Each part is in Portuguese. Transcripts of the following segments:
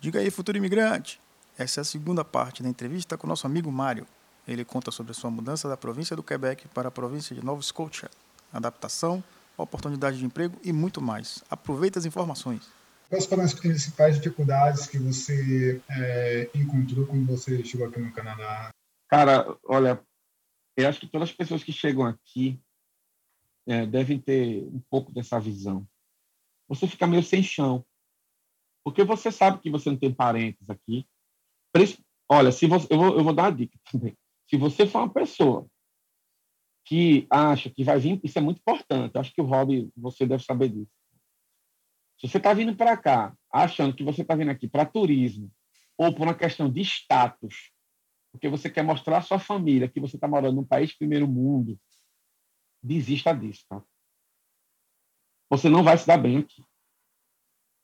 Diga aí, futuro imigrante. Essa é a segunda parte da entrevista com nosso amigo Mário. Ele conta sobre a sua mudança da província do Quebec para a província de Nova Scotia, adaptação, oportunidade de emprego e muito mais. Aproveite as informações. Quais foram as principais dificuldades que você é, encontrou quando você chegou aqui no Canadá? Cara, olha, eu acho que todas as pessoas que chegam aqui é, devem ter um pouco dessa visão. Você fica meio sem chão, porque você sabe que você não tem parentes aqui. Olha, se você, eu, vou, eu vou dar uma dica também. Se você for uma pessoa que acha que vai vir, isso é muito importante. Acho que o Rob, você deve saber disso. Se você está vindo para cá, achando que você está vindo aqui para turismo ou por uma questão de status, porque você quer mostrar à sua família que você está morando num país primeiro mundo, desista disso, tá? Você não vai se dar bem aqui.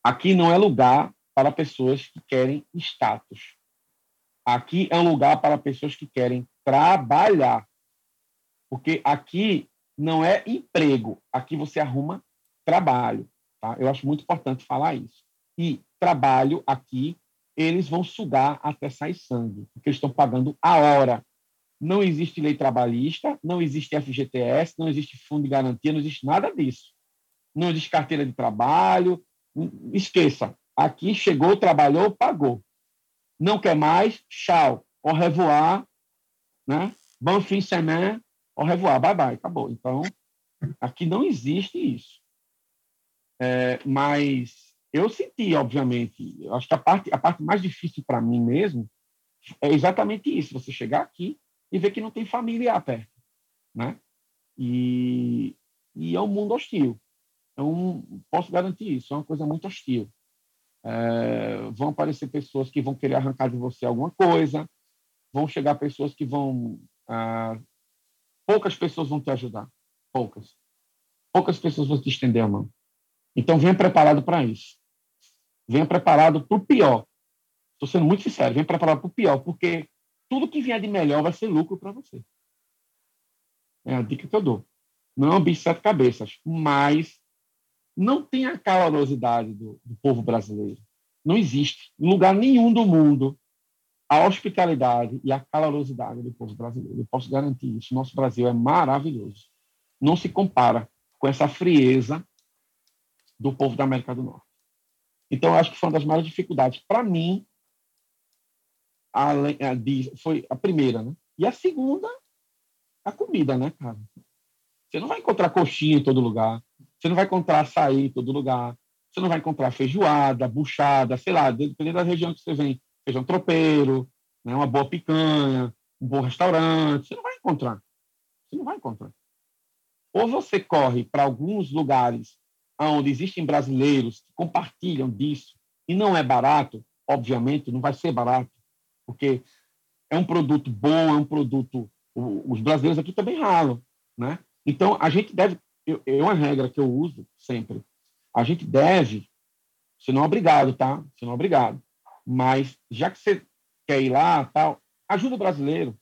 Aqui não é lugar para pessoas que querem status. Aqui é um lugar para pessoas que querem trabalhar. Porque aqui não é emprego, aqui você arruma trabalho. Tá? Eu acho muito importante falar isso. E trabalho aqui, eles vão sugar até sair sangue, porque eles estão pagando a hora. Não existe lei trabalhista, não existe FGTS, não existe fundo de garantia, não existe nada disso. Não existe carteira de trabalho. Esqueça. Aqui chegou, trabalhou, pagou. Não quer mais, tchau. Au revoir, né? Bon fim de semana, au revoir, bye bye, acabou. Então, aqui não existe isso. É, mas eu senti, obviamente, acho que a parte, a parte mais difícil para mim mesmo é exatamente isso: você chegar aqui e ver que não tem familiar perto, né? E, e é um mundo hostil. Então, posso garantir isso, é uma coisa muito hostil. É, vão aparecer pessoas que vão querer arrancar de você alguma coisa, vão chegar pessoas que vão. Ah, poucas pessoas vão te ajudar, poucas. Poucas pessoas vão te estender a mão. Então, venha preparado para isso. Venha preparado para o pior. Estou sendo muito sincero, venha preparado para o pior, porque tudo que vier de melhor vai ser lucro para você. É a dica que eu dou. Não é um bicho de sete cabeças, mas não tem a calorosidade do, do povo brasileiro. Não existe em lugar nenhum do mundo a hospitalidade e a calorosidade do povo brasileiro. Eu posso garantir isso. Nosso Brasil é maravilhoso. Não se compara com essa frieza do povo da América do Norte. Então, eu acho que foi uma das maiores dificuldades. Para mim, a, a, foi a primeira, né? E a segunda, a comida, né, cara? Você não vai encontrar coxinha em todo lugar. Você não vai encontrar açaí em todo lugar. Você não vai encontrar feijoada, buchada, sei lá, dependendo da região que você vem. Feijão tropeiro, né, uma boa picanha, um bom restaurante. Você não vai encontrar. Você não vai encontrar. Ou você corre para alguns lugares onde existem brasileiros que compartilham disso e não é barato, obviamente, não vai ser barato, porque é um produto bom, é um produto. Os brasileiros aqui também ralam, né? Então a gente deve, é uma regra que eu uso sempre. A gente deve, se não é obrigado, tá? Se não é obrigado, mas já que você quer ir lá, tal, ajuda o brasileiro,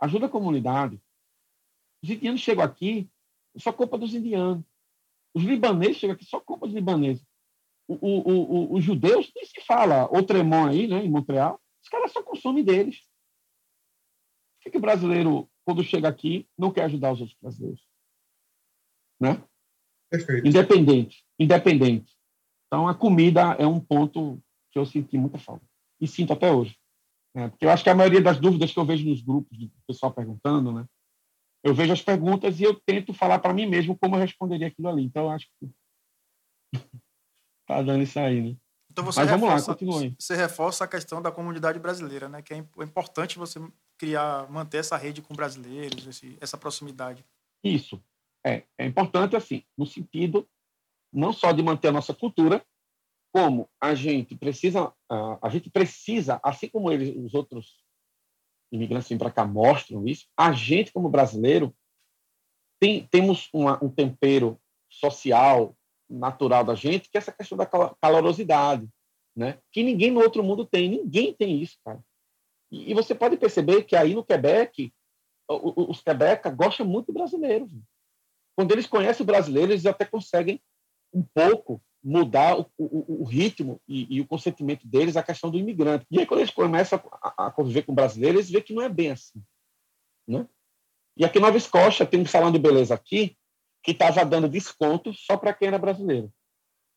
ajuda a comunidade. Os indianos chegam aqui, só culpa dos indianos. Os libaneses chegam aqui só culpa dos libaneses. O, o, o, os judeus, nem se fala, o Tremont aí, né, em Montreal, os caras só consomem deles. Por que, o brasileiro, quando chega aqui, não quer ajudar os outros brasileiros? Né? Perfeito. Independente, independente. Então, a comida é um ponto que eu senti muita falta. E sinto até hoje. Né? Porque eu acho que a maioria das dúvidas que eu vejo nos grupos, do pessoal perguntando, né? eu vejo as perguntas e eu tento falar para mim mesmo como eu responderia aquilo ali. Então, acho que tá dando isso aí, né? Então você Mas vamos reforça, lá, continue. Você reforça a questão da comunidade brasileira, né? Que é, é importante você criar, manter essa rede com brasileiros, esse, essa proximidade. Isso. É, é importante, assim, no sentido não só de manter a nossa cultura, como a gente precisa, a gente precisa, assim como eles, os outros imigrantes para cá mostram isso, a gente, como brasileiro, tem, temos uma, um tempero social, natural da gente, que é essa questão da calorosidade, né? que ninguém no outro mundo tem. Ninguém tem isso, cara. E, e você pode perceber que aí no Quebec, os Quebec gostam muito do brasileiro. Quando eles conhecem o brasileiro, eles até conseguem um pouco mudar o, o, o ritmo e, e, o consentimento deles à questão do imigrante. E aí, quando eles começam a, a conviver com brasileiros, eles veem que não é bem assim. Né? E aqui em Nova Escócia tem um salão de beleza aqui que estava dando desconto só para quem era brasileiro.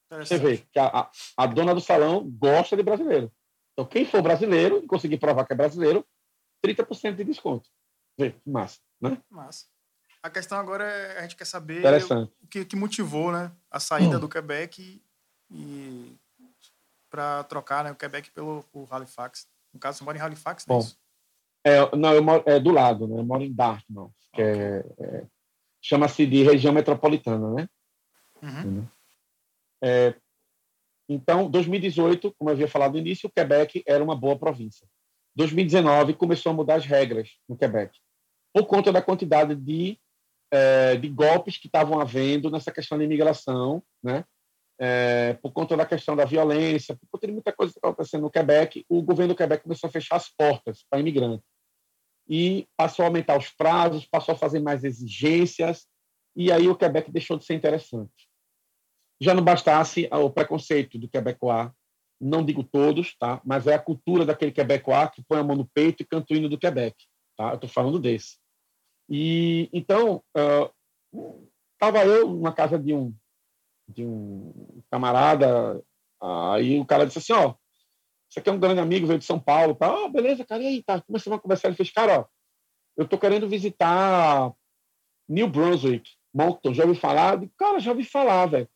Você vê que a, a, a, dona do salão gosta de brasileiro. Então, quem for brasileiro e conseguir provar que é brasileiro, 30% de desconto. Vê, que massa, né? Massa. A questão agora é a gente quer saber o que, que motivou né, a saída hum. do Quebec e, e para trocar né, o Quebec pelo por Halifax. No caso, você mora em Halifax, não é isso? É, não, eu moro é, do lado, né? Eu moro em Dartmouth, que okay. é, é chama-se de região metropolitana, né? Uhum. É, então, 2018, como eu havia falado no início, o Quebec era uma boa província. 2019 começou a mudar as regras no Quebec, por conta da quantidade de, é, de golpes que estavam havendo nessa questão da imigração, né? É, por conta da questão da violência, por conta de muita coisa que estava acontecendo no Quebec, o governo do Quebec começou a fechar as portas para imigrantes e passou a aumentar os prazos, passou a fazer mais exigências, e aí o Quebec deixou de ser interessante. Já não bastasse o preconceito do quebecois, não digo todos, tá? mas é a cultura daquele quebecois que põe a mão no peito e canta o hino do Quebec. Tá? Eu estou falando desse. E então, estava uh, eu na casa de um, de um camarada, aí o cara disse assim, ó, você aqui é um grande amigo, veio de São Paulo. Tá? Oh, beleza, cara, e aí? Tá. Começamos a conversar. Ele fez, cara, ó, eu tô querendo visitar New Brunswick, Moncton. Já ouviu falar? Eu cara, já ouvi falar, velho.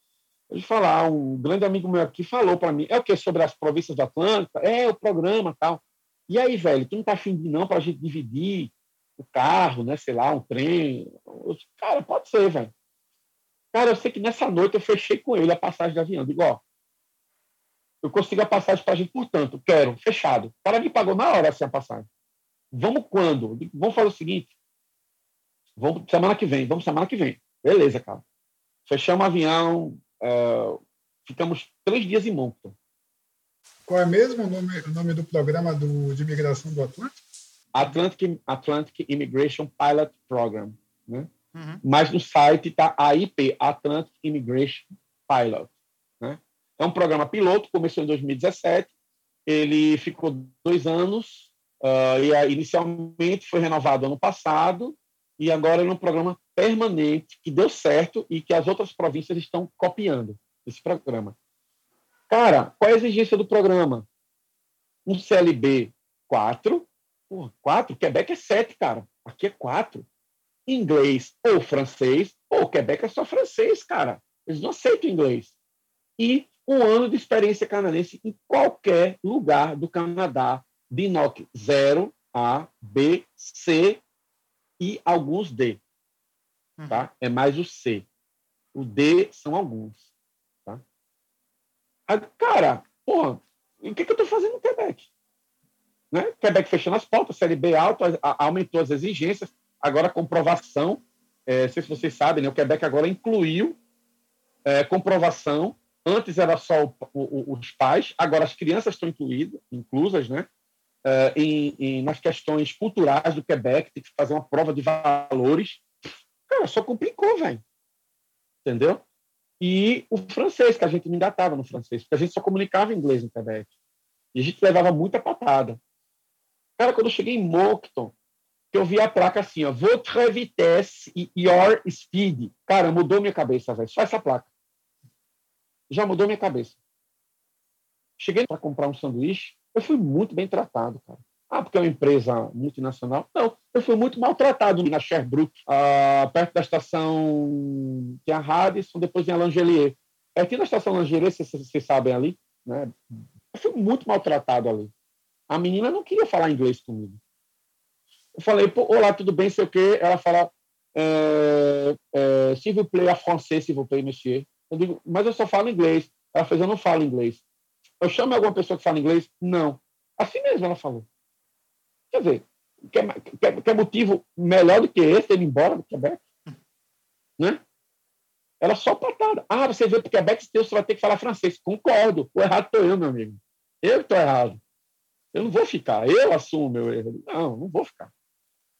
Eu ouvi falar, um grande amigo meu aqui falou para mim. É o que? Sobre as províncias do Atlântico? É, o programa tal. E aí, velho, tu não tá afim de não para a gente dividir o carro, né? Sei lá, um trem. Eu, cara, pode ser, velho. Cara, eu sei que nessa noite eu fechei com ele a passagem de avião. Digo, ó, eu consigo a passagem para a gente, portanto, quero, fechado. O cara me pagou na hora assim a passagem. Vamos quando? Vamos fazer o seguinte. Vamos semana que vem, vamos semana que vem. Beleza, cara. Fechamos o avião, uh, ficamos três dias em Moncton. Qual é mesmo o nome, o nome do programa do, de imigração do Atlântico? Atlantic, Atlantic Immigration Pilot Program. Né? Uhum. Mas no site está AIP, Atlantic Immigration Pilot. É um programa piloto, começou em 2017, ele ficou dois anos, uh, e inicialmente foi renovado ano passado, e agora é um programa permanente que deu certo e que as outras províncias estão copiando esse programa. Cara, qual é a exigência do programa? Um CLB 4, porra, 4, Quebec é 7, cara. Aqui é 4. Inglês ou francês, ou Quebec é só francês, cara. Eles não aceitam inglês. E um ano de experiência canadense em qualquer lugar do Canadá, de NOC 0, A, B, C e alguns D. Uhum. Tá? É mais o C. O D são alguns. Tá? cara, porra, o que, que eu estou fazendo no Quebec? Né? Quebec fechando as portas, Série B alto, aumentou as exigências, agora comprovação, é, não sei se vocês sabem, né? o Quebec agora incluiu é, comprovação Antes era só o, o, os pais, agora as crianças estão incluídas, inclusas, né? Uh, em, em, nas questões culturais do Quebec, tem que fazer uma prova de valores. Cara, só complicou, velho. Entendeu? E o francês, que a gente não engatava no francês, porque a gente só comunicava inglês no Quebec. E a gente levava muita patada. Cara, quando eu cheguei em Moncton, que eu vi a placa assim, ó, Votre vitesse e your speed. Cara, mudou minha cabeça, velho. Só essa placa já mudou minha cabeça. Cheguei para comprar um sanduíche, eu fui muito bem tratado, cara. Ah, porque é uma empresa multinacional? Não, eu fui muito maltratado na Sherbrooke, ah, perto da estação tem a Radisson, depois tem a Langelier. Aqui na estação Langelier, vocês, sabem ali, né? Eu fui muito maltratado ali. A menina não queria falar inglês comigo. Eu falei, olá, tudo bem, sei o quê. Ela fala, é, é, s'il vous plaît, à français, s'il vous plaît, monsieur. Eu digo, mas eu só falo inglês. Ela fez, eu não falo inglês. Eu chamo alguma pessoa que fala inglês? Não. Assim mesmo ela falou. Quer dizer, quer, quer, quer motivo melhor do que esse, ele ir embora do Quebec? Né? Ela só patada. Ah, você veio para o Quebec, você vai ter que falar francês. Concordo. O errado estou eu, meu amigo. Eu estou errado. Eu não vou ficar. Eu assumo meu erro. Não, não vou ficar.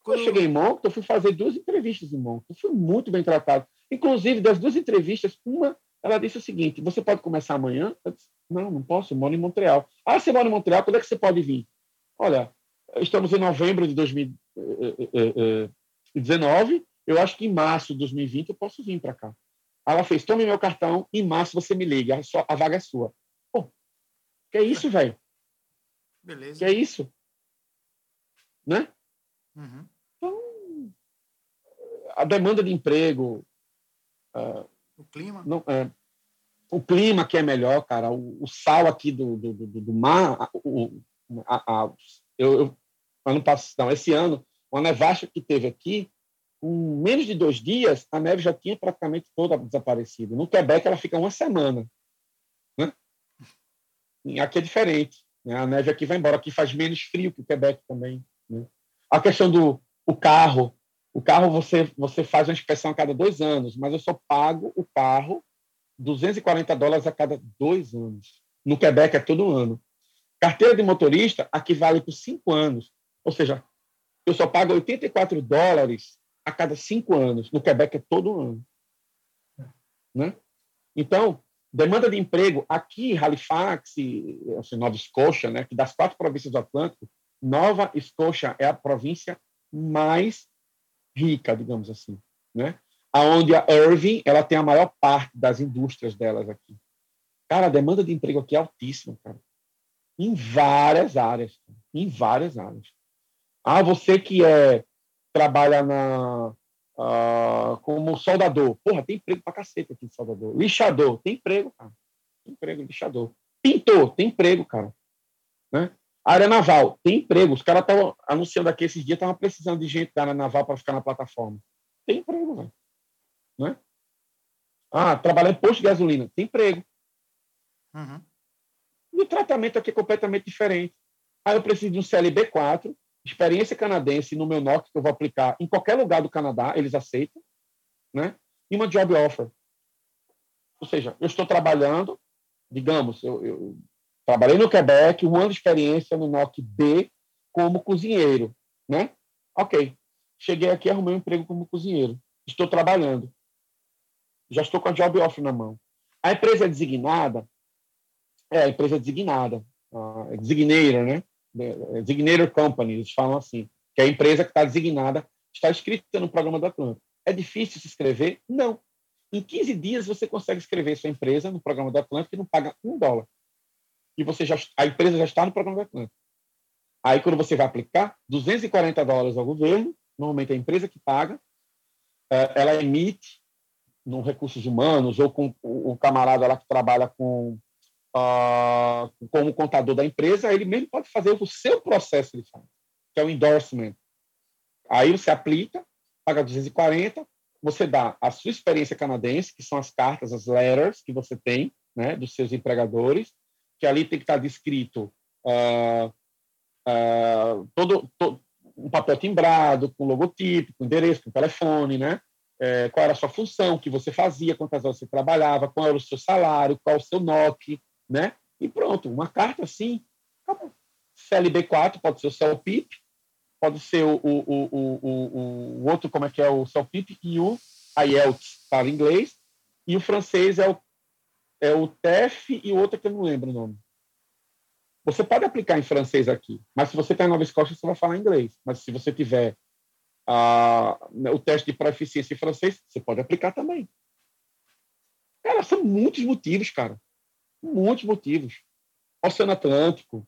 Quando eu cheguei em Moncton, eu fui fazer duas entrevistas em Moncton. Fui muito bem tratado. Inclusive, das duas entrevistas, uma Ela disse o seguinte: você pode começar amanhã? Eu disse, não, não posso, eu moro em Montreal. Ah, você mora em Montreal, quando é que você pode vir? Olha, estamos em novembro de 2019, eu acho que em março de 2020 eu posso vir para cá. Ela fez, tome meu cartão, em março você me liga, a, a vaga é sua. Pô, que é isso, velho? Beleza. Que é isso? Né? Uhum. Então, a demanda de emprego... Uh, o clima? Não, é, o clima que é melhor, cara, o, o sal aqui do, do, do, do mar, o, a, a, eu, eu, ano passado, não, esse ano, uma nevasca que teve aqui, com menos de dois dias, a neve já tinha praticamente toda desaparecido. No Quebec, ela fica uma semana. Né? Aqui é diferente. Né? A neve aqui vai embora. Aqui faz menos frio que o Quebec também. Né? A questão do o carro. O carro você, você faz uma inspeção a cada dois anos, mas eu só pago o carro 240 dólares a cada dois anos. No Quebec é todo ano. Carteira de motorista aqui vale por cinco anos. Ou seja, eu só pago 84 dólares a cada cinco anos. No Quebec é todo ano. Né? Então, demanda de emprego aqui, Halifax, assim, Nova Escócia, né, que das quatro províncias do Atlântico, Nova Escócia é a província mais rica, digamos assim, né? Aonde a Irving, ela tem a maior parte das indústrias delas aqui. Cara, a demanda de emprego aqui é altíssima, cara. Em várias áreas, em várias áreas. Ah, você que é trabalha na uh, como soldador, porra, tem emprego pra cacete aqui de soldador. Lixador, tem emprego, cara. Tem emprego, lixador. Pintor, tem emprego, cara. Né? Área naval, tem emprego. Os caras estavam anunciando aqui esses dias, estavam precisando de gente da área naval para ficar na plataforma. Tem emprego, velho. Né? Ah, trabalhar em posto de gasolina, tem emprego. Uhum. E o tratamento aqui é completamente diferente. Ah, eu preciso de um CLB4, experiência canadense no meu NOC, que eu vou aplicar em qualquer lugar do Canadá, eles aceitam, né? E uma job offer. Ou seja, eu estou trabalhando, digamos, eu, eu Trabalhei no Quebec, um ano de experiência no NOC B como cozinheiro, né? Ok. Cheguei aqui, arrumei um emprego como cozinheiro. Estou trabalhando. Já estou com a job offer na mão. A empresa é designada, é a empresa é designada, é designator, né? É designator company, eles falam assim, que é a empresa que está designada, está escrita no programa do Atlântico. É difícil se inscrever? Não. Em 15 dias você consegue escrever sua empresa no programa do Atlântico e não paga um dólar e você já, a empresa já está no programa do Atlântico. Aí, quando você vai aplicar 240 dólares ao governo, normalmente é a empresa que paga, é, ela emite no recursos humanos ou com o camarada lá que trabalha com uh, como contador da empresa, ele mesmo pode fazer o seu processo, ele faz, que é o endorsement. Aí você aplica, paga 240, você dá a sua experiência canadense, que são as cartas, as letters que você tem, né, dos seus empregadores, que ali tem que estar descrito uh, uh, todo, todo, um papel timbrado, com logotipo, com endereço, com telefone, né? É, qual era a sua função, o que você fazia, quantas horas você trabalhava, qual era o seu salário, qual o seu NOC, né? E pronto, uma carta assim, acabou. CLB4 pode ser o CELPIP, pode ser o, o, o, o, o, outro, como é que é o CELPIP, e o IELTS para inglês, e o francês é o é o TEF e o outro que eu não lembro o nome. Você pode aplicar em francês aqui, mas se você está em Nova Escócia, você vai falar inglês. Mas se você tiver o teste de proficiência em francês, você pode aplicar também. Cara, são muitos motivos, cara. Muitos motivos. Oceano Atlântico.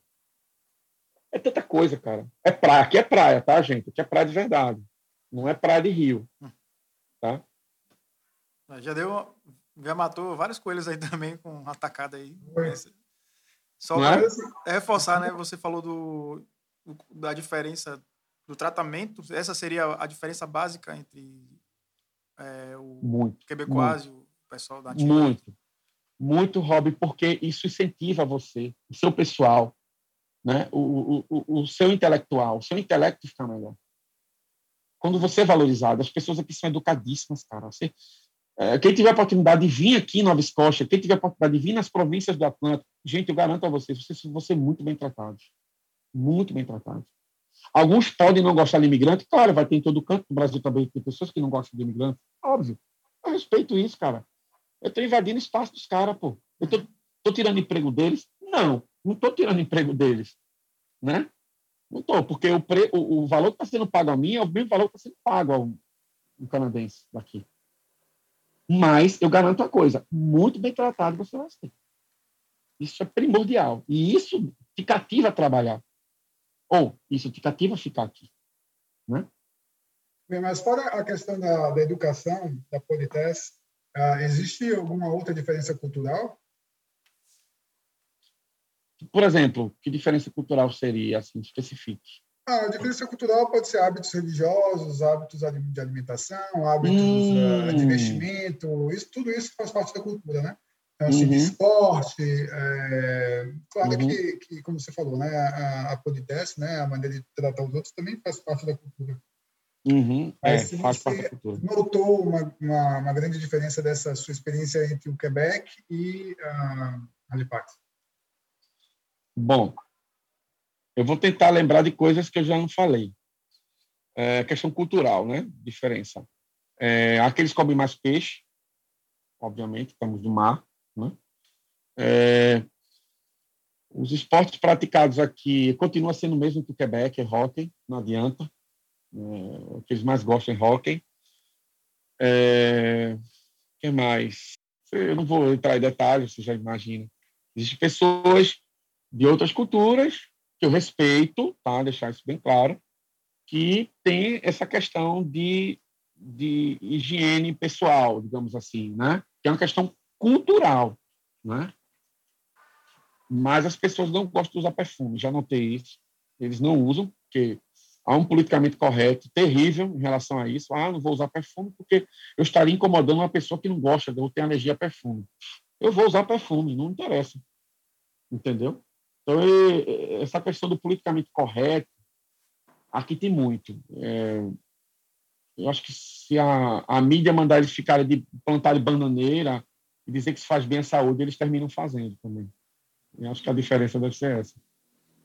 É tanta coisa, cara. É praia. Aqui é praia, tá, gente? Aqui é praia de verdade. Não é praia de rio. Tá? Já deu já matou vários coelhos aí também com uma atacada aí. Só para é? reforçar, né? Você falou do, da diferença do tratamento. Essa seria a diferença básica entre é, o muito, quebecois e o pessoal da Antiga. Muito. Muito, Rob, porque isso incentiva você, o seu pessoal, né? o, o, o seu intelectual, o seu intelecto fica melhor. Quando você é valorizado, as pessoas aqui são educadíssimas, cara. Você, é, quem tiver a oportunidade de vir aqui em Nova Escócia, quem tiver a oportunidade de vir nas províncias do Atlântico, gente, eu garanto a vocês, vocês vão ser muito bem tratados. Muito bem tratados. Alguns podem não gostar de imigrante, claro, vai ter em todo canto. No Brasil também tem pessoas que não gostam de imigrante, óbvio. Eu respeito isso, cara. Eu estou invadindo espaço dos caras, pô. Eu estou tirando emprego deles? Não, não estou tirando emprego deles. Né? Não estou, porque o, pre, o, o, valor que está sendo pago a mim é o mesmo valor que está sendo pago ao um canadense daqui. Mas eu garanto uma coisa: muito bem tratado você vai ser. Isso é primordial. E isso te cativa a trabalhar. Ou isso te cativa a ficar aqui. Né? Bem, mas fora a questão da, da educação, da politesse, uh, existe alguma outra diferença cultural? Por exemplo, que diferença cultural seria, assim, especifique? Ah, a diferença cultural pode ser hábitos religiosos, hábitos de alimentação, hábitos hum. de investimento, isso, tudo isso faz parte da cultura, né? Então, assim, uhum. esporte, é, claro uhum. que, que, como você falou, né, a, a politesse, né, a maneira de tratar os outros também faz parte da cultura. Uhum. Mas é, se você notou uma, uma, uma, grande diferença dessa sua experiência entre o Quebec e a Halifax? Bom, eu vou tentar lembrar de coisas que eu já não falei. É, questão cultural, né? Diferença. É, aqueles comem mais peixe, obviamente, estamos no mar. Né? É, os esportes praticados aqui continuam sendo o mesmo que o Quebec, é hockey, não adianta. O que eles mais gostam é hockey. É, que mais? Eu não vou entrar em detalhes, você já imagina. Existem pessoas de outras culturas que eu respeito, tá? Deixar isso bem claro, que tem essa questão de, de higiene pessoal, digamos assim, né? Que é uma questão cultural, né? Mas as pessoas não gostam de usar perfume, já notei isso. Eles não usam, porque há um politicamente correto terrível em relação a isso. Ah, não vou usar perfume porque eu estaria incomodando uma pessoa que não gosta, eu tenho alergia a perfume. Eu vou usar perfume, não interessa. Entendeu? Então, essa questão do politicamente correto, aqui tem muito. É, eu acho que se a, a mídia mandar eles ficarem de plantar de bananeira e dizer que isso faz bem à saúde, eles terminam fazendo também. Eu acho que a diferença deve ser essa.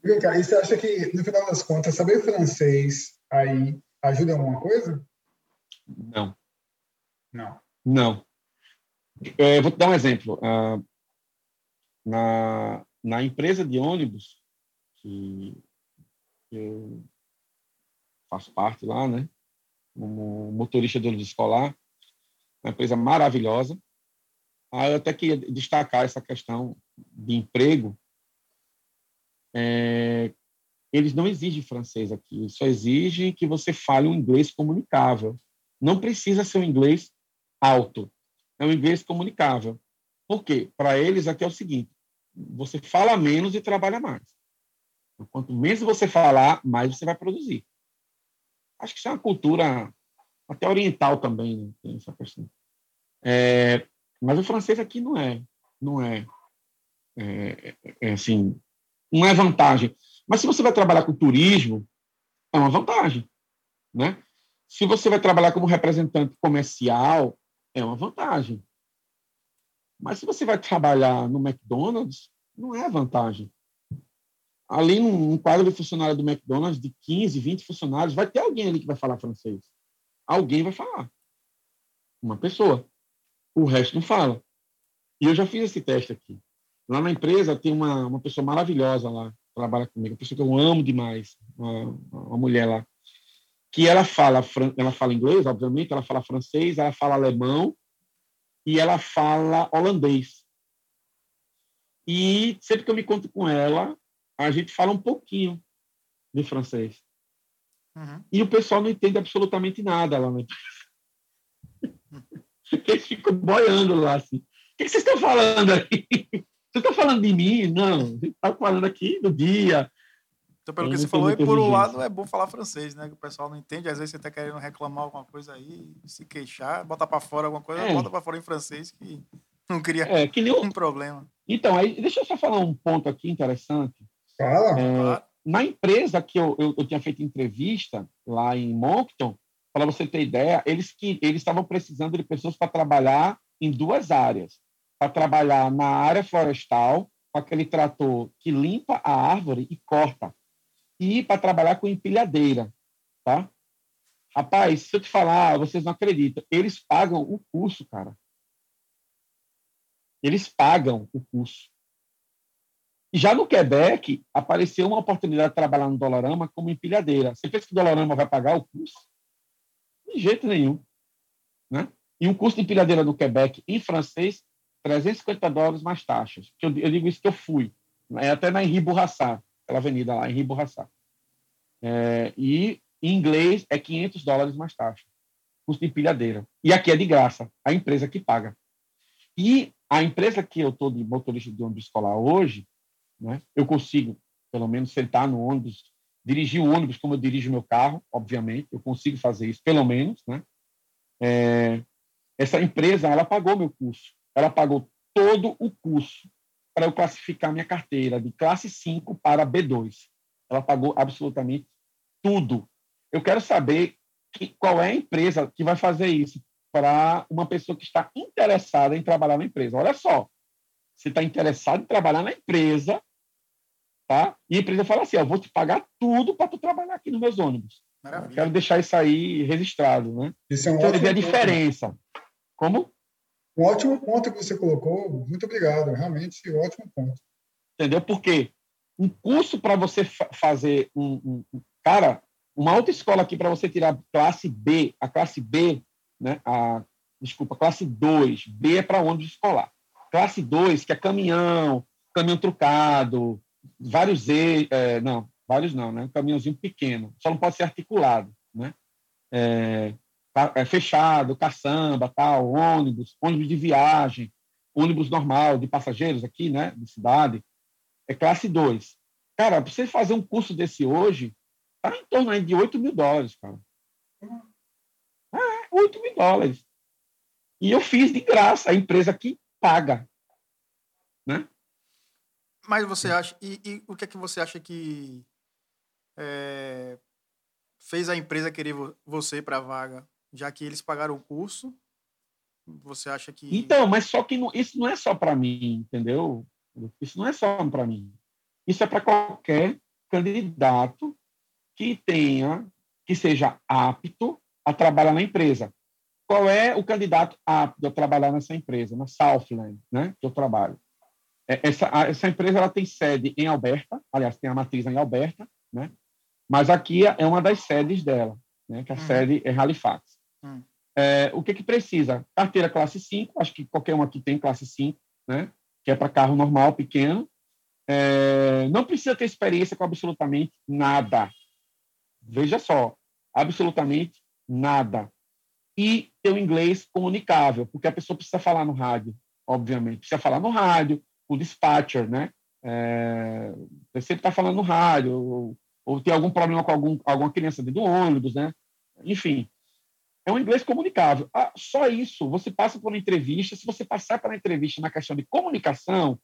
Vem cá, e você acha que, no final das contas, saber francês aí ajuda em alguma coisa? Não. Não. Não. É, vou te dar um exemplo. Uh, na, na empresa de ônibus, que eu faço parte lá, né? Como motorista de ônibus escolar, uma empresa maravilhosa. Ah, eu até queria destacar essa questão de emprego. É, eles não exigem francês aqui, só exigem que você fale um inglês comunicável. Não precisa ser um inglês alto, é um inglês comunicável. Por quê? Para eles aqui é o seguinte: você fala menos e trabalha mais. Quanto menos você falar, mais você vai produzir. Acho que isso é uma cultura até oriental também, né? tem essa questão. É, mas o francês aqui não é, não é, é, é, assim, não é vantagem. Mas se você vai trabalhar com turismo, é uma vantagem, né? Se você vai trabalhar como representante comercial, é uma vantagem. Mas se você vai trabalhar no McDonald's, não é vantagem. Ali num, quadro de funcionário do McDonald's de 15, 20 funcionários, vai ter alguém ali que vai falar francês. Alguém vai falar. Uma pessoa. O resto não fala. E eu já fiz esse teste aqui. Lá na empresa tem uma, uma pessoa maravilhosa lá, trabalha comigo, uma pessoa que eu amo demais, uma, uma mulher lá, que ela fala, ela fala inglês, obviamente, ela fala francês, ela fala alemão e ela fala holandês. E sempre que eu me conto com ela, a gente fala um pouquinho de francês. Uhum. E o pessoal não entende absolutamente nada lá na Eles ficam boiando lá assim. O que vocês estão falando aqui? Vocês estão falando de mim? Não, está falando aqui do dia. Então, pelo que você falou, por um lado é bom falar francês, né? Que o pessoal não entende. Às vezes você está querendo reclamar alguma coisa aí, se queixar, botar para fora alguma coisa, é. bota para fora em francês que não cria é, que nem um problema. Então, aí, deixa eu só falar um ponto aqui interessante. Fala. É, na empresa que eu, eu, eu, tinha feito entrevista lá em Moncton, para você ter ideia, eles que eles estavam precisando de pessoas para trabalhar em duas áreas, para trabalhar na área florestal, com aquele trator que limpa a árvore e corta e para trabalhar com empilhadeira, tá? Rapaz, se eu te falar, vocês não acreditam, eles pagam o curso, cara. Eles pagam o curso. Já no Quebec, apareceu uma oportunidade de trabalhar no Dolorama como empilhadeira. Você pensa que o Dolorama vai pagar o curso? De jeito nenhum. Né? E um curso de empilhadeira no Quebec, em francês, 350 dólares mais taxas. Eu, eu digo isso que eu fui. É até na Henri Bourrassat, aquela avenida lá, Henri Bourrassat. É, e em inglês é 500 dólares mais taxa. Custo de empilhadeira. E aqui é de graça, a empresa que paga. E a empresa que eu estou de motorista de ônibus escolar hoje, né, eu consigo, pelo menos, sentar no ônibus, dirigir o ônibus como eu dirijo meu carro, obviamente, eu consigo fazer isso, pelo menos. Né? É, essa empresa, ela pagou meu curso. Ela pagou todo o curso para eu classificar minha carteira de classe 5 para B2. Ela pagou absolutamente tudo. Eu quero saber que, qual é a empresa que vai fazer isso para uma pessoa que está interessada em trabalhar na empresa. Olha só, você está interessado em trabalhar na empresa, tá? E a empresa fala assim, eu vou te pagar tudo para tu trabalhar aqui nos meus ônibus. Maravilha. Quero deixar isso aí registrado, né? Isso é um então, ótimo a diferença. Como? Um ótimo ponto que você colocou. Muito obrigado. Realmente, um ótimo ponto. Entendeu? Porque um curso para você fa fazer um, um, cara, uma autoescola aqui para você tirar classe B, a classe B, né? A desculpa, classe 2, B é para ônibus escolar. Classe 2, que é caminhão, caminhão trucado, vários E, é, não, vários não, né? Um caminhãozinho pequeno, só não pode ser articulado, né? É, é, fechado, caçamba, tal, ônibus, ônibus de viagem, ônibus normal de passageiros aqui, né, de cidade, é classe 2. Cara, para você fazer um curso desse hoje, tá em torno aí de 8 mil dólares, cara. É, 8 mil dólares. E eu fiz de graça, a empresa que paga. Né? Mas você acha. E, e o que é que você acha que é, fez a empresa querer você para a vaga? Já que eles pagaram o curso, você acha que. Então, mas só que não, isso não é só para mim, entendeu? Isso não é só para mim. Isso é para qualquer candidato que tenha, que seja apto a trabalhar na empresa. Qual é o candidato apto a trabalhar nessa empresa, na Southland, né, que eu trabalho? É, essa, essa empresa ela tem sede em Alberta, aliás, tem a matriz em Alberta, né? mas aqui é uma das sedes dela, né, que a uhum. sede é Halifax. Hum. É, o que, que precisa? Carteira classe 5, acho que qualquer um aqui tem classe 5, né? que é para carro normal, pequeno. É, não precisa ter experiência com absolutamente nada. Veja só, absolutamente nada. E ter o inglês comunicável, porque a pessoa precisa falar no rádio, obviamente. Precisa falar no rádio, o dispatcher, né? É, sempre está falando no rádio, ou, ou tem algum problema com algum, alguma criança dentro do ônibus, né? Enfim, é um inglês comunicável. Ah, só isso. Você passa por uma entrevista. Se você passar pela entrevista na questão de comunicação,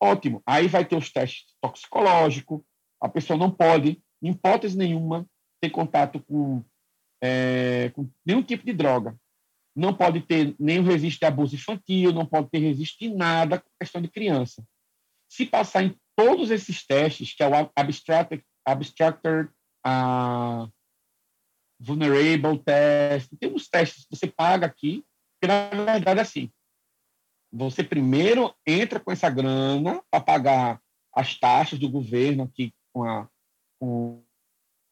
ótimo. Aí vai ter os testes toxicológicos. A pessoa não pode, em hipótese nenhuma, ter contato com, é, com nenhum tipo de droga. Não pode ter nenhum registro de abuso infantil, não pode ter registro de nada com questão de criança. Se passar em todos esses testes, que é o Abstracted, abstracted uh, vulnerable test, tem uns testes que você paga aqui, que na verdade é assim, você primeiro entra com essa grana para pagar as taxas do governo aqui com a com,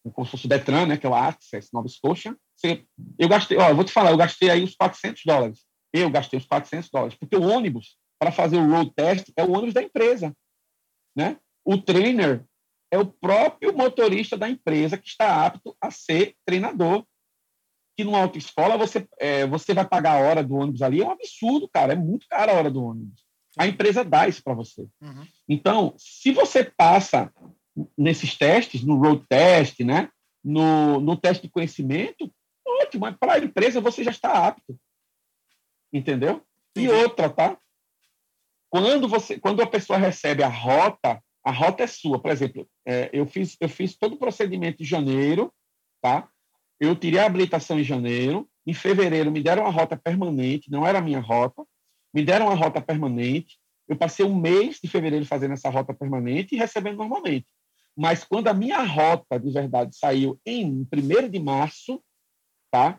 o consórcio Detran, né, que é o Access Nova Scotia. Você, eu gastei, ó, eu vou te falar, eu gastei aí os 400 dólares. Eu gastei os 400 dólares, porque o ônibus para fazer o road test é o ônibus da empresa, né? O trainer é o próprio motorista da empresa que está apto a ser treinador. Que numa autoescola você, é, você vai pagar a hora do ônibus ali, é um absurdo, cara, é muito caro a hora do ônibus. A empresa dá isso para você. Uhum. Então, se você passa nesses testes, no road test, né, no, no teste de conhecimento, ótimo, para a empresa você já está apto. Entendeu? E outra, tá? Quando você, quando a pessoa recebe a rota a rota é sua. Por exemplo, é, eu, fiz, eu fiz todo o procedimento em janeiro, tá? Eu tirei a habilitação em janeiro. Em fevereiro, me deram uma rota permanente, não era a minha rota. Me deram uma rota permanente. Eu passei um mês de fevereiro fazendo essa rota permanente e recebendo normalmente. Mas quando a minha rota, de verdade, saiu em 1 de março, tá?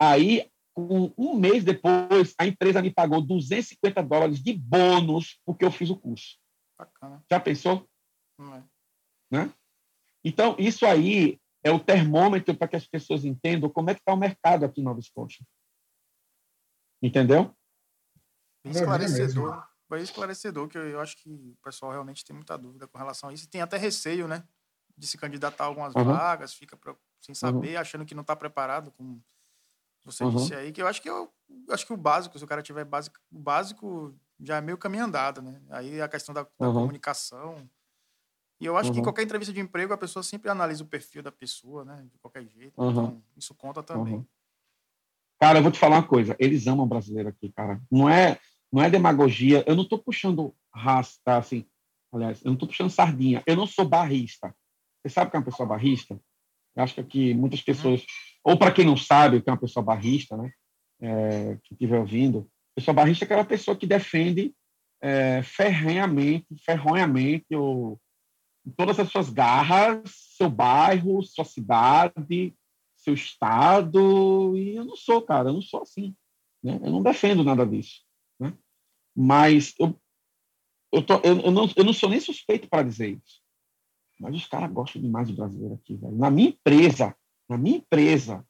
Aí um, um mês depois, a empresa me pagou 250 dólares de bônus porque eu fiz o curso. Bacana. Já pensou? É. Né? Então, isso aí é o termômetro para que as pessoas entendam como é que está o mercado aqui em Nova Escócia. Entendeu? Esclarecedor. Foi esclarecedor, que eu acho que o pessoal realmente tem muita dúvida com relação a isso. E tem até receio, né? De se candidatar a algumas uhum. vagas, fica pra, sem saber, uhum. achando que não está preparado, como você uhum. disse aí, que eu acho que eu, acho que o básico, se o cara tiver básico, o básico já é meio caminho andado, né? Aí a questão da, da comunicação. E eu acho que qualquer entrevista de emprego, a pessoa sempre analisa o perfil da pessoa, né? De qualquer jeito. Então, isso conta também. Cara, eu vou te falar uma coisa. Eles amam brasileiro aqui, cara. Não é, não é demagogia. Eu não estou puxando rasta, assim. Aliás, eu não estou puxando sardinha. Eu não sou barrista. Você sabe que é uma pessoa barrista? Eu acho que aqui muitas pessoas, ou para quem não sabe o que é uma pessoa barrista, né? É, que estiver ouvindo, pessoa barrista é aquela pessoa que defende é, ferrenhamente, ferronhamente, ou, todas as suas garras, seu bairro, sua cidade, seu estado, e eu não sou, cara, eu não sou assim. Né? Eu não defendo nada disso. Né? Mas eu, eu, tô, eu, eu, não, eu não sou nem suspeito para dizer isso. Mas os caras gostam demais de brasileiro aqui, velho. Na minha empresa, na minha empresa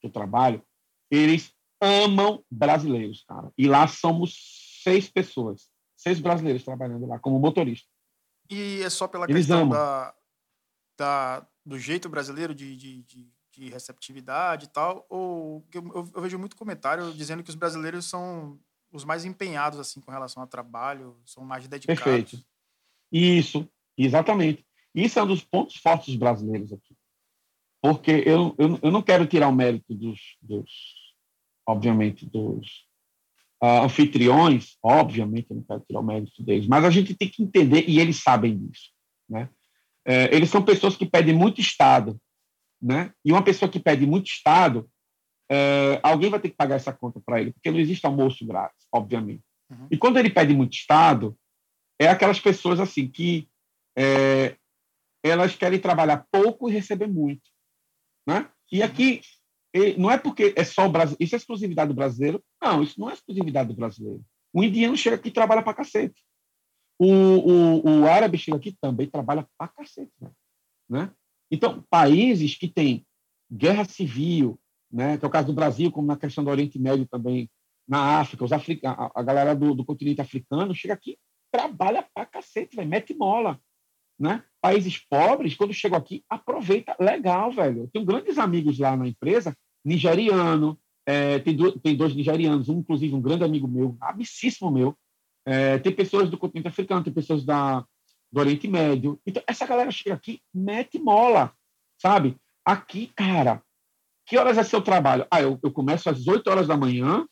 que eu trabalho, eles amam brasileiros, cara. E lá somos seis pessoas, seis brasileiros trabalhando lá como motorista. E é só pela eles questão da, da, do jeito brasileiro de, de, de de receptividade e tal, ou eu, eu, vejo muito comentário dizendo que os brasileiros são os mais empenhados assim com relação ao trabalho, são mais dedicados. Perfeito. Isso, exatamente. Isso é um dos pontos fortes dos brasileiros aqui. Porque eu, eu, eu não quero tirar o mérito dos, dos obviamente, dos uh, anfitriões, obviamente eu não quero tirar o mérito deles, mas a gente tem que entender, e eles sabem disso, né? É, eles são pessoas que pedem muito Estado, né? E uma pessoa que pede muito Estado, é, alguém vai ter que pagar essa conta para ele, porque não existe almoço grátis, obviamente. Uhum. E quando ele pede muito Estado, é aquelas pessoas assim que é, elas querem trabalhar pouco e receber muito, né? E uhum. Aqui não é porque é só o Brasil, isso é exclusividade do brasileiro? Não, isso não é exclusividade do brasileiro. O indiano chega aqui e trabalha para cacete. O, o, o árabe chega aqui também trabalha para cacete, né? Então, países que têm guerra civil, né, que é o caso do Brasil, como na questão do Oriente Médio também, na África, os africa, a, a galera do, do, continente africano chega aqui, trabalha pra cacete, véio, mete mola. Né? Países pobres, quando chegam aqui, aproveita legal, velho. Eu tenho grandes amigos lá na empresa, nigeriano, é, tem, do, tem dois nigerianos, um, inclusive um grande amigo meu, amicíssimo meu. É, tem pessoas do continente africano, tem pessoas da, do Oriente Médio. Então, essa galera chega aqui, mete mola, sabe? Aqui, cara, que horas é seu trabalho? Ah, eu, eu começo às 8 horas da manhã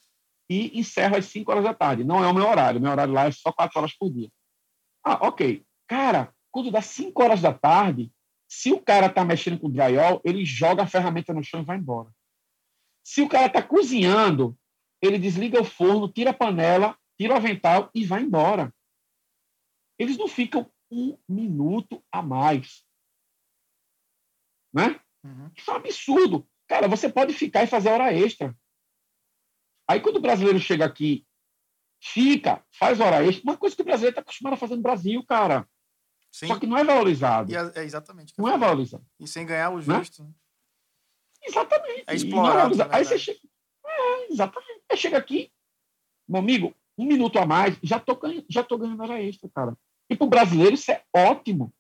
e encerro às 5 horas da tarde. Não é o meu horário, meu horário lá é só 4 horas por dia. Ah, ok. Cara, quando dá 5 horas da tarde, se o cara tá mexendo com drywall, ele joga a ferramenta no chão e vai embora. Se o cara tá cozinhando, ele desliga o forno, tira a panela, tira o avental e vai embora. Eles não ficam um minuto a mais. Né? Uhum. Isso é um absurdo. Cara, você pode ficar e fazer hora extra. Aí, quando o brasileiro chega aqui, fica, faz hora extra, uma coisa que o brasileiro está acostumado a fazer no Brasil, cara. Sim. Só que não é valorizado. É, é exatamente. Não é valorizado. E sem ganhar o né? justo. Né? Exatamente. É explorado. É Aí você chega. É, exatamente. Aí chega aqui, meu amigo, um minuto a mais, já tô, ganhando, já tô ganhando hora extra, cara. E para o brasileiro isso é ótimo.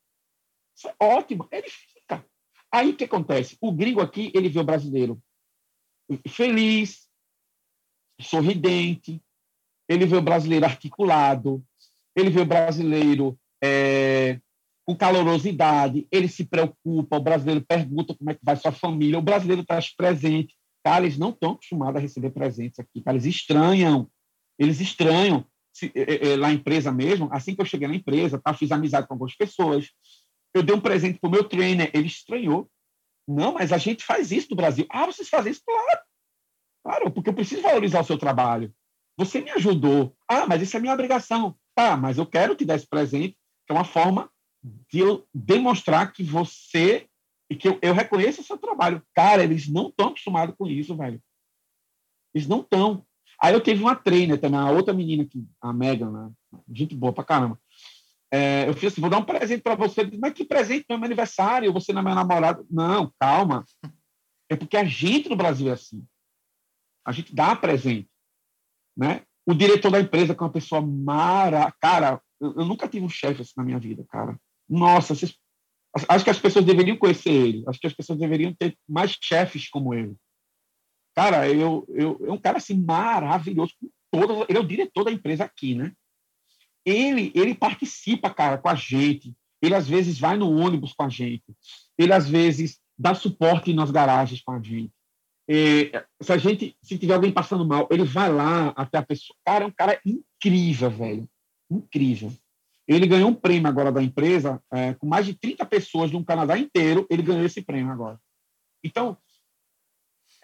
Isso é ótimo. Ele fica. Aí o que acontece? O gringo aqui, ele vê o brasileiro feliz, sorridente, ele vê o brasileiro articulado, ele vê o brasileiro é, com calorosidade, ele se preocupa, o brasileiro pergunta como é que vai sua família, o brasileiro traz presente. Cara, eles não estão acostumados a receber presentes aqui, cara, eles estranham, eles estranham se, é, é, lá na empresa mesmo, assim que eu cheguei na empresa, tá, fiz amizade com algumas pessoas, eu dei um presente para o meu trainer, ele estranhou. Não, mas a gente faz isso no Brasil. Ah, vocês fazem isso? Claro. Claro, porque eu preciso valorizar o seu trabalho. Você me ajudou. Ah, mas isso é minha obrigação. Tá, mas eu quero te dar esse presente, é uma forma de eu demonstrar que você e que eu, eu reconheço o seu trabalho. Cara, eles não estão acostumados com isso, velho. Eles não estão. Aí eu tive uma trainer também, a outra menina, que, a Megan, né? gente boa pra caramba. É, eu fiz assim, vou dar um presente para você. Mas que presente? Meu aniversário, você não é meu namorado. Não, calma. É porque a gente no Brasil é assim. A gente dá presente. Né? O diretor da empresa, que é uma pessoa mara... Cara, eu, nunca tive um chefe assim na minha vida, cara. Nossa, vocês... acho que as pessoas deveriam conhecer ele. Acho que as pessoas deveriam ter mais chefes como ele. Cara, eu, eu, é um cara assim maravilhoso. Ele é o diretor da empresa aqui, né? Ele, ele participa, cara, com a gente. Ele às vezes vai no ônibus com a gente. Ele às vezes dá suporte nas garagens com a gente. E, se a gente, se tiver alguém passando mal, ele vai lá até a pessoa. Cara, é um cara incrível, velho. Incrível. Ele ganhou um prêmio agora da empresa, é, com mais de 30 pessoas no Canadá inteiro, ele ganhou esse prêmio agora. Então,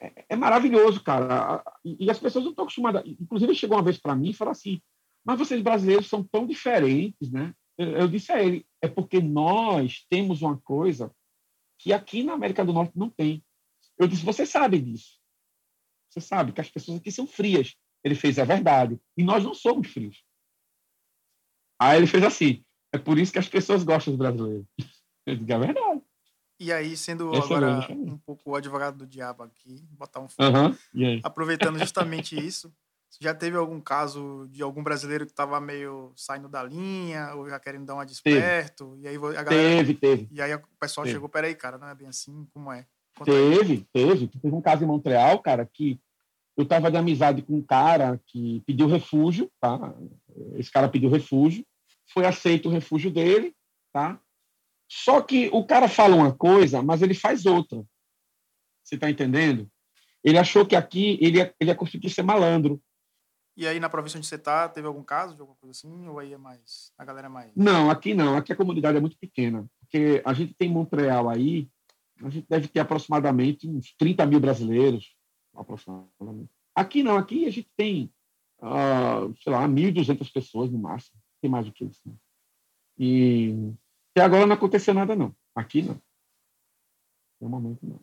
é, é maravilhoso, cara. E, e, as pessoas não estão acostumadas. Inclusive, chegou uma vez para mim e falou assim: Mas vocês brasileiros são tão diferentes, né? Eu, eu disse a ele: É porque nós temos uma coisa que aqui na América do Norte não tem. Eu disse: Você sabe disso. Você sabe que as pessoas aqui são frias. Ele fez: É verdade. E nós não somos frios. Aí ele fez assim: É por isso que as pessoas gostam dos brasileiros. Eu digo: É verdade. E aí, sendo Esse é agora é um pouco o advogado do diabo aqui, botar um uhum. aproveitando justamente isso, já teve algum caso de algum brasileiro que estava meio saindo da linha, ou já querendo dar uma desperto, teve. e aí a galera... Teve, teve. E aí o pessoal teve. chegou, peraí, cara, não é bem assim, como é? Conta teve, aí. teve. Teve um caso em Montreal, cara, que eu estava de amizade com um cara que pediu refúgio, tá? Esse cara pediu refúgio, foi aceito o refúgio dele, tá? Só que o cara fala uma coisa, mas ele faz outra. Você está entendendo? Ele achou que aqui ele ia, ele ia conseguir ser malandro. E aí na província onde você está, teve algum caso de alguma coisa assim? Ou aí é mais. A galera é mais. Não, aqui não. Aqui a comunidade é muito pequena. Porque a gente tem Montreal aí, a gente deve ter aproximadamente uns 30 mil brasileiros. Aproximadamente. Aqui não, aqui a gente tem, uh, sei lá, 1.200 pessoas no máximo. Tem mais do que isso. Né? E até agora não aconteceu nada, não. Aqui, não. No momento, não.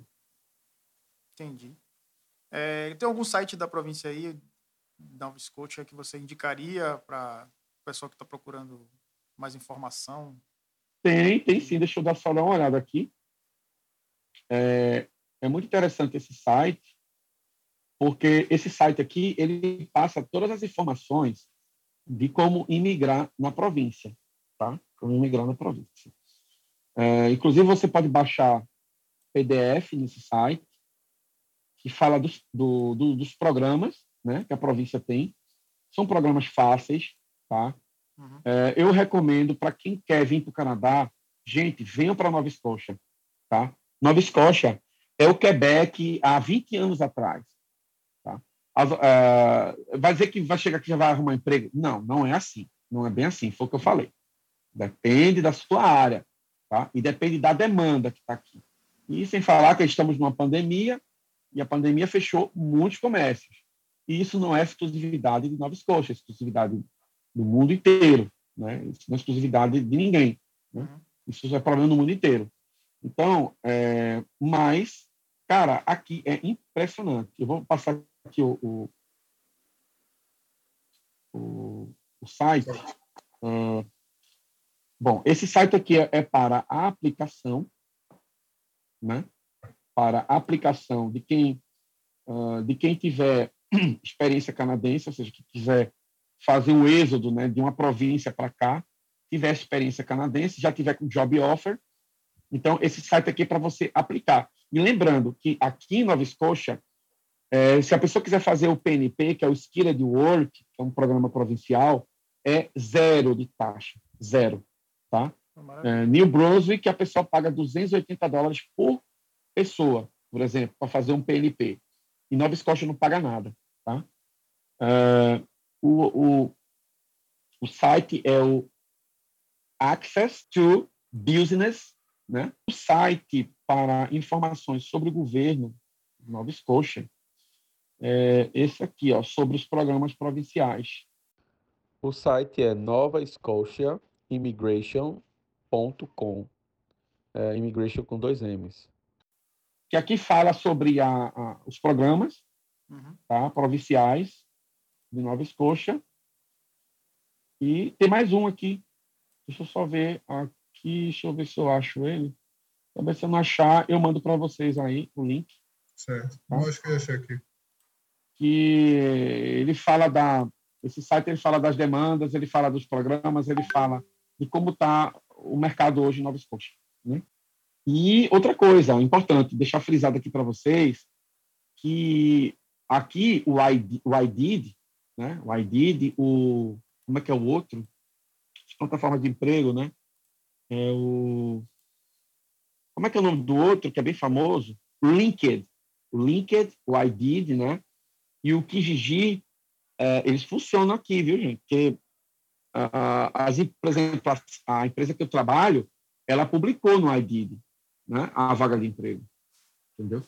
Entendi. É, tem algum site da província aí, Nova Scotia, que você indicaria para o pessoal que está procurando mais informação? Tem, tem sim. Deixa eu dar só uma olhada aqui. É, é muito interessante esse site, porque esse site aqui ele passa todas as informações de como imigrar na província, tá? como imigrar na província. É, inclusive, você pode baixar PDF nesse site, que fala dos, do, do, dos programas né, que a província tem. São programas fáceis, tá? Uhum. É, eu recomendo para quem quer vir para o Canadá, gente, venham para Nova Escócia, tá? Nova Escócia é o Quebec há 20 anos atrás. Vai dizer que vai chegar aqui e já vai arrumar emprego? Não, não é assim. Não é bem assim, foi o que eu falei. Depende da sua área, tá? E depende da demanda que está aqui. E sem falar que estamos numa pandemia e a pandemia fechou muitos comércios. E isso não é exclusividade de Nova Escócia, é exclusividade do mundo inteiro, né? Isso não é exclusividade de ninguém, né? Uhum. Isso é problema no mundo inteiro. Então, é, mas, cara, aqui é impressionante. Eu vou passar aqui o, o, o, o site. Uh, Bom, esse site aqui é, é para a aplicação, né? Para a aplicação de quem uh, de quem tiver experiência canadense, ou seja, que quiser fazer o êxodo, né, de uma província para cá, tiver experiência canadense, já tiver com job offer, então esse site aqui é para você aplicar. E lembrando que aqui em Nova Escócia, é, se a pessoa quiser fazer o PNP, que é o Skilled Work, que é um programa provincial, é zero de taxa, zero tá? É, New Brunswick, a pessoa paga 280 dólares por pessoa, por exemplo, para fazer um PNP. E Nova Escócia não paga nada, tá? É, o, o, o site é o Access to Business, né? O site para informações sobre o governo de Nova Escócia é esse aqui, ó, sobre os programas provinciais. O site é Nova Scotia immigration.com. É, immigration com dois M's. Que aqui fala sobre a, a, os programas, uhum. tá? provinciais de Nova Escócia. E tem mais um aqui. Deixa eu só ver aqui, deixa eu ver se eu acho ele. Talvez se eu não achar, eu mando para vocês aí o link. Certo. Tá? Eu acho que eu achei aqui. Que ele fala da. Esse site ele fala das demandas, ele fala dos programas, ele fala de como está o mercado hoje em Nova Escócia. Né? E outra coisa importante, deixar frisado aqui para vocês, que aqui o I, o I did, né? o I did, o, como é que é o outro? Plataforma de emprego, né? É o, como é que é o nome do outro, que é bem famoso? O Linked. O Linked, o I did, né? E o Kijiji, é, eles funcionam aqui, viu, gente? Porque, as, por exemplo, a, a empresa que eu trabalho, ela publicou no I did, né, a vaga de emprego. Entendeu?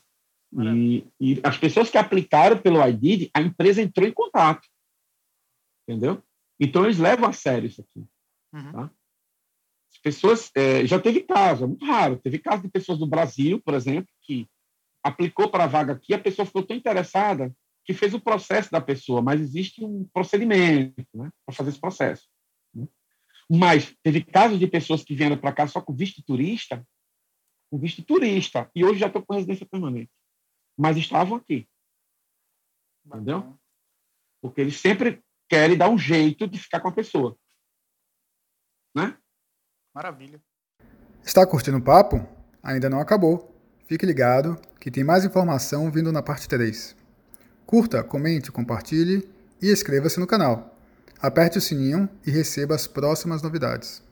E, e, as pessoas que aplicaram pelo IDID, a empresa entrou em contato. Entendeu? Então, eles levam a sério isso aqui. Uhum. Tá? As pessoas. É, já teve caso, é muito raro. Teve caso de pessoas do Brasil, por exemplo, que aplicou para a vaga aqui, a pessoa ficou tão interessada que fez o processo da pessoa, mas existe um procedimento né, para fazer esse processo. Né? Mas teve casos de pessoas que vieram para cá só com visto turista com visto turista. E hoje já estou com residência permanente. Mas estavam aqui. Entendeu? Porque eles sempre querem dar um jeito de ficar com a pessoa. Né? Maravilha. Está curtindo o papo? Ainda não acabou. Fique ligado que tem mais informação vindo na parte 3. Curta, comente, compartilhe e inscreva-se no canal. Aperte o sininho e receba as próximas novidades.